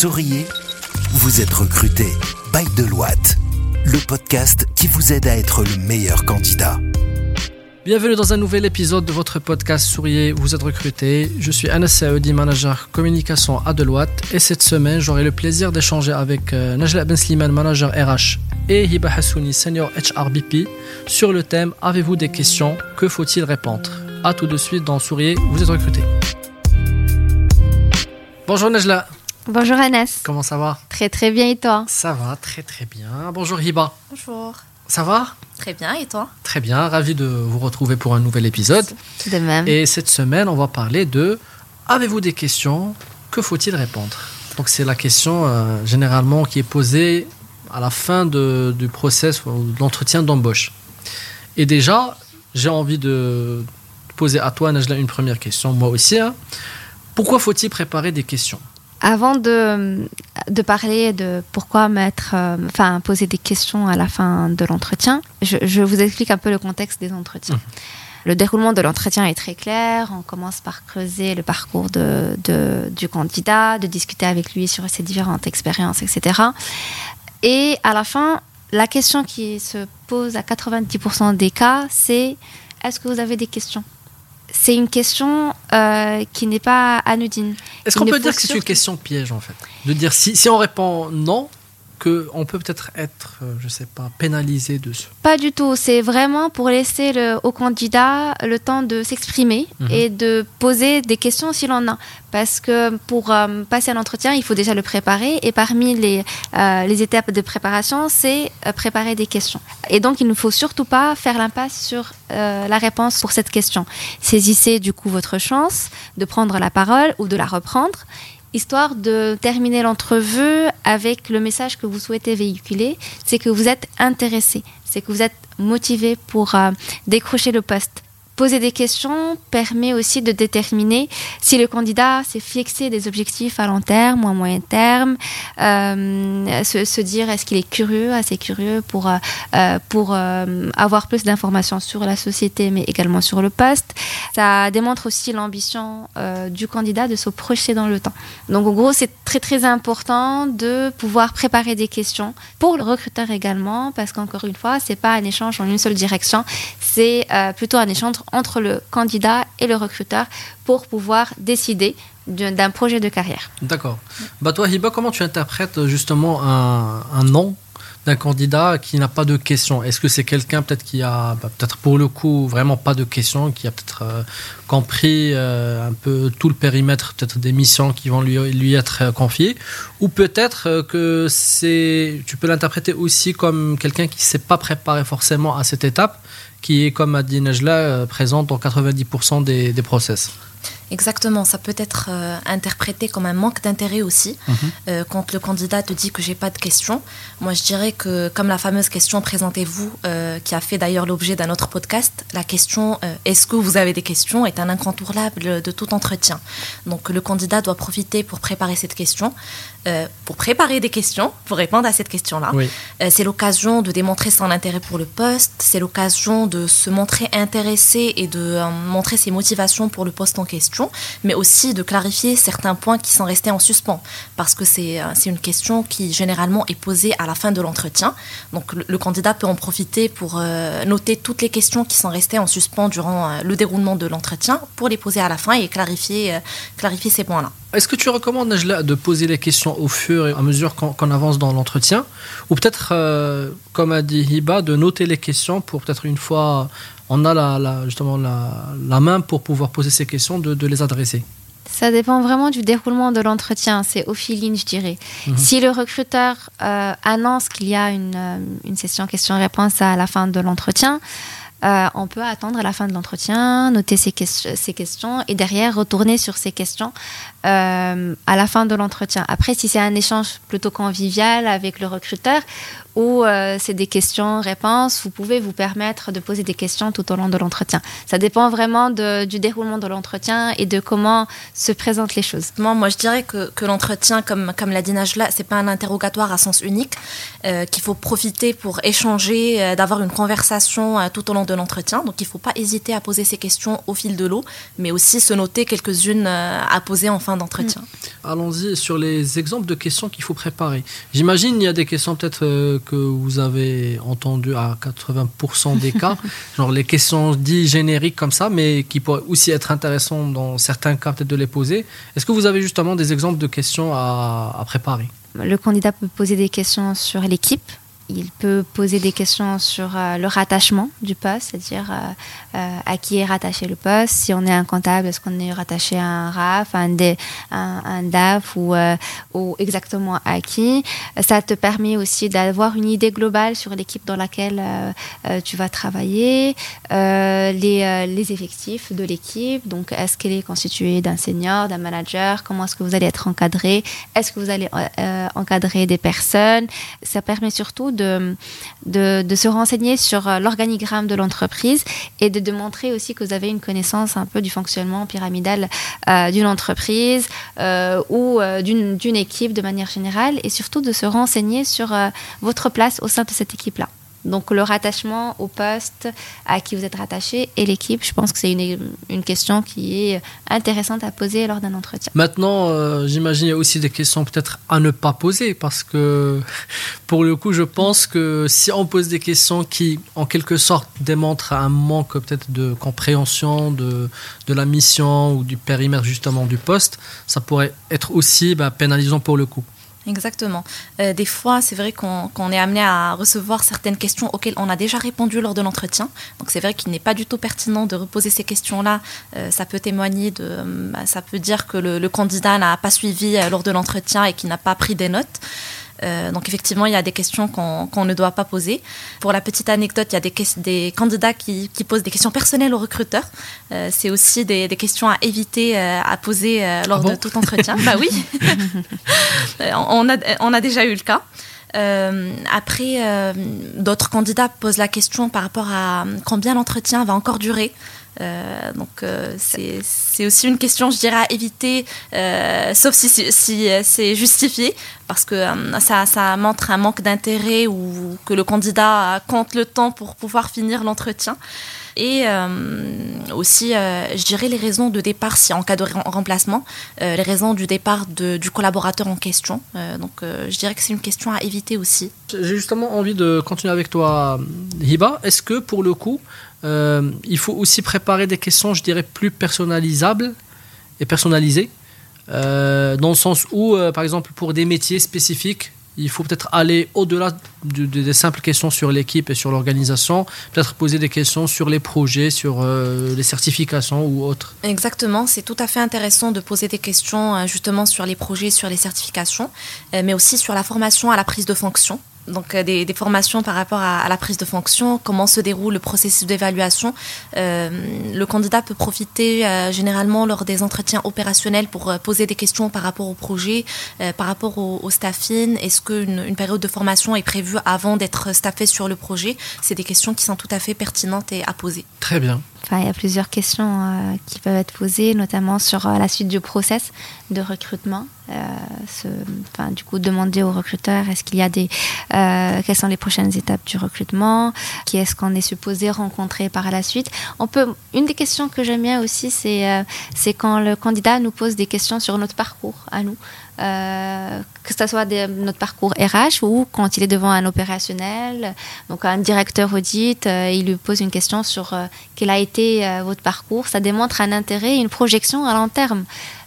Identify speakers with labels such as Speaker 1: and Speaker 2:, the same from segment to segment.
Speaker 1: Souriez, vous êtes recruté by Deloitte, le podcast qui vous aide à être le meilleur candidat.
Speaker 2: Bienvenue dans un nouvel épisode de votre podcast Souriez, vous êtes recruté. Je suis Anas Saoudi, manager communication à Deloitte et cette semaine j'aurai le plaisir d'échanger avec euh, Najla Ben Sliman, manager RH et Hiba Hassouni, senior HRBP sur le thème Avez-vous des questions? Que faut-il répondre? A tout de suite dans Souriez, vous êtes recruté. Bonjour Najla.
Speaker 3: Bonjour Anas.
Speaker 2: Comment ça va?
Speaker 3: Très très bien et toi?
Speaker 2: Ça va très très bien. Bonjour Hiba.
Speaker 4: Bonjour.
Speaker 2: Ça va?
Speaker 4: Très bien, et toi?
Speaker 2: Très bien, ravi de vous retrouver pour un nouvel épisode.
Speaker 3: De même.
Speaker 2: Et cette semaine, on va parler de Avez-vous des questions? Que faut-il répondre? Donc c'est la question euh, généralement qui est posée à la fin de- du process ou de l'entretien d'embauche. Et déjà, j'ai envie de poser à toi, Najla, une première question, moi aussi. hein. Pourquoi faut-il préparer des questions?
Speaker 3: Avant de, de parler de pourquoi mettre, euh, enfin poser des questions à la fin de l'entretien, je, je vous explique un peu le contexte des entretiens. Le déroulement de l'entretien est très clair. On commence par creuser le parcours de, de- du candidat, de discuter avec lui sur ses différentes expériences, etc. Et à la fin, la question qui se pose à 90% des cas, c'est est-ce que vous avez des questions? C'est une question euh, qui n'est pas anodine.
Speaker 2: Est-ce qu'on peut dire que c'est une question piège en fait? De dire si, si on répond non, qu'on peut peut-être être, euh, je sais pas, pénalisé dessus.
Speaker 3: Pas du tout. C'est vraiment pour laisser le, au candidat le temps de s'exprimer
Speaker 2: Mhm.
Speaker 3: et de poser des questions s'il en a. Parce que pour euh, passer un entretien, il faut déjà le préparer. Et parmi les, euh, les étapes de préparation, c'est préparer des questions. Et donc, il ne faut surtout pas faire l'impasse sur euh, la réponse pour cette question. Saisissez du coup votre chance de prendre la parole ou de la reprendre histoire de terminer l'entrevue avec le message que vous souhaitez véhiculer, c'est que vous êtes intéressé, c'est que vous êtes motivé pour euh, décrocher le poste. Poser des questions permet aussi de déterminer si le candidat s'est fixé des objectifs à long terme ou à moyen terme, euh, se, dire est-ce qu'il est curieux, assez curieux pour, euh, pour euh, avoir plus d'informations sur la société mais également sur le poste. Ça démontre aussi l'ambition du candidat de se projeter dans le temps. Donc en gros, c'est très très important de pouvoir préparer des questions pour le recruteur également, parce qu'encore une fois, c'est pas un échange en une seule direction, c'est euh, plutôt un échange entre le candidat et le recruteur pour pouvoir décider d'un projet de carrière.
Speaker 2: D'accord. Bah toi, Hiba, comment tu interprètes justement un, non d'un candidat qui n'a pas de questions Est-ce que c'est quelqu'un peut-être qui a bah, peut-être pour le coup vraiment pas de questions, qui a peut-être euh, compris euh, un peu tout le périmètre peut-être des missions qui vont lui, lui être euh, confiées? Ou peut-être que c'est tu peux l'interpréter aussi comme quelqu'un qui ne s'est pas préparé forcément à cette étape, qui est comme a dit Najla, présente dans 90% des, des process?
Speaker 4: Exactement, ça peut être euh, interprété comme un manque d'intérêt aussi.
Speaker 2: Mhm.
Speaker 4: Euh, quand le candidat te dit que j'ai pas de questions, moi je dirais que comme la fameuse question présentez-vous, euh, qui a fait d'ailleurs l'objet d'un autre podcast, la question est-ce que vous avez des questions est un incontournable de tout entretien. Donc le candidat doit profiter pour préparer cette question, pour préparer des questions, pour répondre à cette question-là.
Speaker 2: Oui.
Speaker 4: C'est l'occasion de démontrer son intérêt pour le poste, c'est l'occasion de se montrer intéressé et de montrer ses motivations pour le poste en question, mais aussi de clarifier certains points qui sont restés en suspens, parce que c'est euh, une question qui généralement est posée à la fin de l'entretien. Donc le, candidat peut en profiter pour euh, noter toutes les questions qui sont restées en suspens durant euh, le déroulement de l'entretien, pour les poser à la fin et clarifier, clarifier ces points-là.
Speaker 2: Est-ce que tu recommandes, Najla, de poser les questions au fur et à mesure qu'on avance dans l'entretien? Ou peut-être, comme a dit Hiba, de noter les questions pour peut-être une fois on a la, la- justement la, la main pour pouvoir poser ces questions, de, de les adresser
Speaker 3: Ça dépend vraiment du déroulement de l'entretien. C'est au feeling, je dirais.
Speaker 2: Mhm.
Speaker 3: Si le recruteur euh, annonce qu'il y a une, euh, une session questions-réponses à la fin de l'entretien, euh, on peut attendre à la fin de l'entretien, noter ces questions et derrière retourner sur ces questions euh, à la fin de l'entretien. Après, si c'est un échange plutôt convivial avec le recruteur ou euh, c'est des questions-réponses, vous pouvez vous permettre de poser des questions tout au long de l'entretien. Ça dépend vraiment du déroulement de l'entretien et de comment se présentent les choses.
Speaker 4: Moi, je dirais que, l'entretien, comme, l'a dit Najla, c'est pas un interrogatoire à sens unique, euh, qu'il faut profiter pour échanger, d'avoir une conversation tout au long de l'entretien. Donc, il faut pas hésiter à poser ces questions au fil de l'eau, mais aussi se noter quelques-unes à poser en fin d'entretien.
Speaker 2: Allons-y sur les exemples de questions qu'il faut préparer. J'imagine il y a des questions peut-être euh, que vous avez entendues à 80% des cas, genre les questions dites génériques comme ça, mais qui pourraient aussi être intéressantes dans certains cas peut-être de les poser. Est-ce que vous avez justement des exemples de questions à préparer?
Speaker 3: Le candidat peut poser des questions sur l'équipe, il peut poser des questions sur euh, le rattachement du poste, c'est-à-dire euh, euh, à qui est rattaché le poste. Si on est un comptable, est-ce qu'on est rattaché à un RAF, un, DAF ou, exactement à qui Ça te permet aussi d'avoir une idée globale sur l'équipe dans laquelle tu vas travailler, les, les, effectifs de l'équipe. Donc, est-ce qu'elle est constituée d'un senior, d'un manager? Comment est-ce que vous allez être encadré? Est-ce que vous allez encadrer des personnes? Ça permet surtout de, se renseigner sur euh, l'organigramme de l'entreprise et de démontrer aussi que vous avez une connaissance un peu du fonctionnement pyramidal euh, d'une entreprise euh, ou d'une équipe de manière générale et surtout de se renseigner sur votre place au sein de cette équipe-là. Donc le rattachement au poste à qui vous êtes rattaché et l'équipe, je pense que c'est une, une, question qui est intéressante à poser lors d'un entretien.
Speaker 2: Maintenant, euh, j'imagine il y a aussi des questions peut-être à ne pas poser parce que pour le coup, je pense que si on pose des questions qui en quelque sorte démontrent un manque peut-être de compréhension de, de, la mission ou du périmètre justement du poste, ça pourrait être aussi bah, pénalisant pour le coup.
Speaker 4: Exactement. Euh, des fois, c'est vrai qu'on est amené à recevoir certaines questions auxquelles on a déjà répondu lors de l'entretien. Donc c'est vrai qu'il n'est pas du tout pertinent de reposer ces questions-là. Euh, ça peut témoigner de, bah, ça peut dire que le, candidat n'a pas suivi euh, lors de l'entretien et qu'il n'a pas pris des notes. Euh, donc effectivement, il y a des questions qu'on ne doit pas poser. Pour la petite anecdote, il y a des, des candidats qui, posent des questions personnelles aux recruteurs. Euh, c'est aussi des, questions à éviter euh, à poser lors ah de tout entretien. bah oui, on, a, on a déjà eu le cas. après, d'autres candidats posent la question par rapport à combien l'entretien va encore durer. Euh, donc euh, c'est aussi une question, je dirais, à éviter, euh, sauf si, si, c'est justifié, parce que ça, ça, montre un manque d'intérêt ou que le candidat compte le temps pour pouvoir finir l'entretien. Et aussi, je dirais, les raisons de départ, si en cas de remplacement, les raisons du départ de, du collaborateur en question. donc, je dirais que c'est une question à éviter aussi.
Speaker 2: J'ai justement envie de continuer avec toi, Hiba. Est-ce que pour le coup, euh, il faut aussi préparer des questions, je dirais, plus personnalisables et personnalisées. Euh, dans le sens où, euh, par exemple, pour des métiers spécifiques, il faut peut-être aller au-delà des simples questions sur l'équipe et sur l'organisation, peut-être poser des questions sur les projets, sur les certifications ou autres.
Speaker 4: Exactement, c'est tout à fait intéressant de poser des questions justement sur les projets, sur les certifications, mais aussi sur la formation à la prise de fonction donc euh, des, formations par rapport à, la prise de fonction, comment se déroule le processus d'évaluation. Euh, le candidat peut profiter euh, généralement lors des entretiens opérationnels pour poser des questions par rapport au projet, par rapport au, staffing. Est-ce qu'une une période de formation est prévue avant d'être staffé sur le projet? C'est des questions qui sont tout à fait pertinentes et à poser.
Speaker 2: Très bien.
Speaker 3: Enfin, il y a plusieurs questions qui peuvent être posées, notamment sur la suite du process de recrutement. enfin, du coup, demander au recruteur est-ce qu'il y a des euh, quelles sont les prochaines étapes du recrutement, qui est-ce qu'on est supposé rencontrer par la suite? On peut, une des questions que j'aime bien aussi, c'est euh, c'est quand le candidat nous pose des questions sur notre parcours à nous. Euh, que ce soit notre parcours RH ou quand il est devant un opérationnel, donc un directeur audit, il lui pose une question sur quel a été votre parcours. Ça démontre un intérêt, une projection à long terme.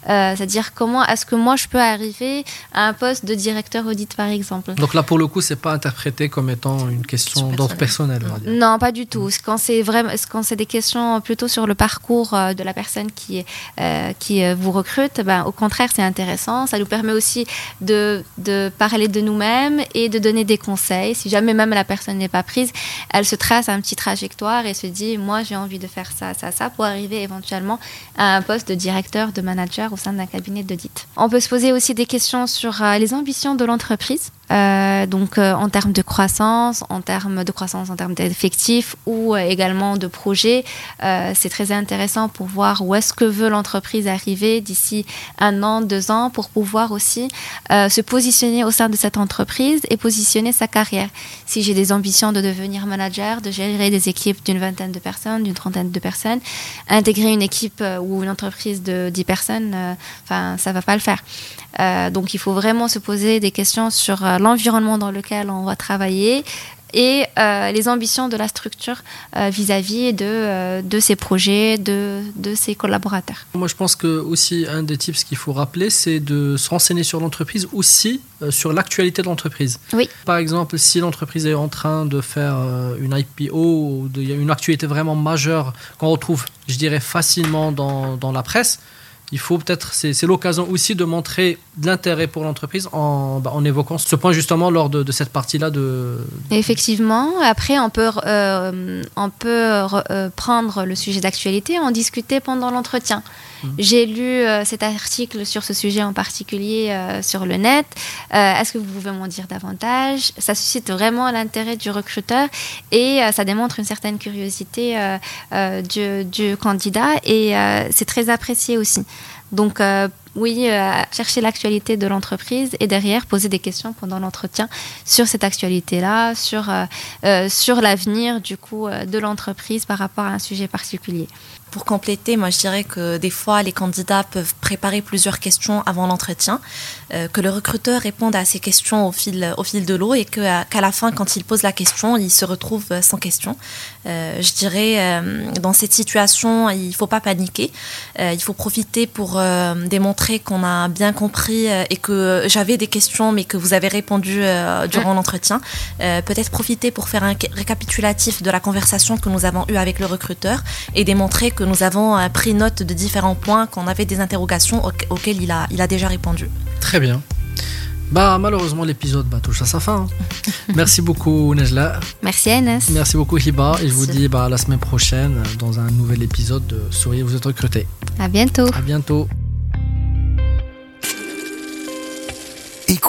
Speaker 3: Euh, c'est-à-dire comment est-ce que moi je peux arriver à un poste de directeur audit par exemple.
Speaker 2: Donc là pour le coup c'est pas interprété comme étant une question d'ordre personnel.
Speaker 3: Non pas du tout. Quand c'est vraiment quand c'est des questions plutôt sur le parcours euh, de la personne qui euh, qui vous recrute, ben, au contraire c'est intéressant. Ça nous permet aussi de, de parler de nous-mêmes et de donner des conseils. Si jamais même la personne n'est pas prise, elle se trace un petit trajectoire et se dit moi j'ai envie de faire ça ça ça pour arriver éventuellement à un poste de directeur, de manager au sein d'un cabinet d'audit. On peut se poser aussi des questions sur euh, les ambitions de l'entreprise. Euh, donc euh, en termes de croissance, en termes de croissance, en termes d'effectifs ou euh, également de projets, c'est très intéressant pour voir où est-ce que veut l'entreprise arriver d'ici un an, deux ans, pour pouvoir aussi se positionner au sein de cette entreprise et positionner sa carrière. Si j'ai des ambitions de devenir manager, de gérer des équipes d'une vingtaine de personnes, d'une trentaine de personnes, intégrer une équipe ou une entreprise de dix personnes, enfin ça va pas le faire. donc il faut vraiment se poser des questions sur l'environnement dans lequel on va travailler et euh, les ambitions de la structure euh, vis-à-vis de, euh, de ses projets, de, de ses collaborateurs.
Speaker 2: Moi, je pense que aussi un des tips qu'il faut rappeler, c'est de se renseigner sur l'entreprise, aussi sur l'actualité de l'entreprise.
Speaker 3: Oui.
Speaker 2: Par exemple, si l'entreprise est en train de faire une IPO, ou il y a une actualité vraiment majeure qu'on retrouve, je dirais, facilement dans, dans la presse, il faut peut-être, c'est l'occasion aussi de montrer de l'intérêt pour l'entreprise en, bah, en, évoquant ce point justement lors de, cette partie-là. De...
Speaker 3: Effectivement, après on peut, euh, on peut euh, prendre le sujet d'actualité, en discuter pendant l'entretien. J'ai lu euh, cet article sur ce sujet en particulier sur le net. Est-ce que vous pouvez m'en dire davantage? Ça suscite vraiment l'intérêt du recruteur et ça démontre une certaine curiosité du, du, candidat et c'est très apprécié aussi. Donc, euh, oui, euh, chercher l'actualité de l'entreprise et derrière poser des questions pendant l'entretien sur cette actualité-là, sur, euh, sur l'avenir du coup de l'entreprise par rapport à un sujet particulier.
Speaker 4: Pour compléter, moi je dirais que des fois les candidats peuvent préparer plusieurs questions avant l'entretien, que le recruteur réponde à ces questions au fil, au fil de l'eau et qu'à la fin, quand il pose la question, il se retrouve sans question. je dirais, dans cette situation, il ne faut pas paniquer, il faut profiter pour démontrer qu'on a bien compris euh, et que j'avais des questions mais que vous avez répondu euh, durant l'entretien. Euh, peut-être profiter pour faire un récapitulatif de la conversation que nous avons eue avec le recruteur et démontrer que nous avons pris note de différents points, qu'on avait des interrogations auxquelles il a, il a déjà répondu.
Speaker 2: Très bien. Bah malheureusement l'épisode bah, touche à sa fin. Merci beaucoup Nejla.
Speaker 3: Merci Anas.
Speaker 2: Merci beaucoup Hiba et je vous dis bah, la semaine prochaine dans un nouvel épisode de Souriez vous êtes recruté.
Speaker 3: À bientôt.
Speaker 2: À bientôt.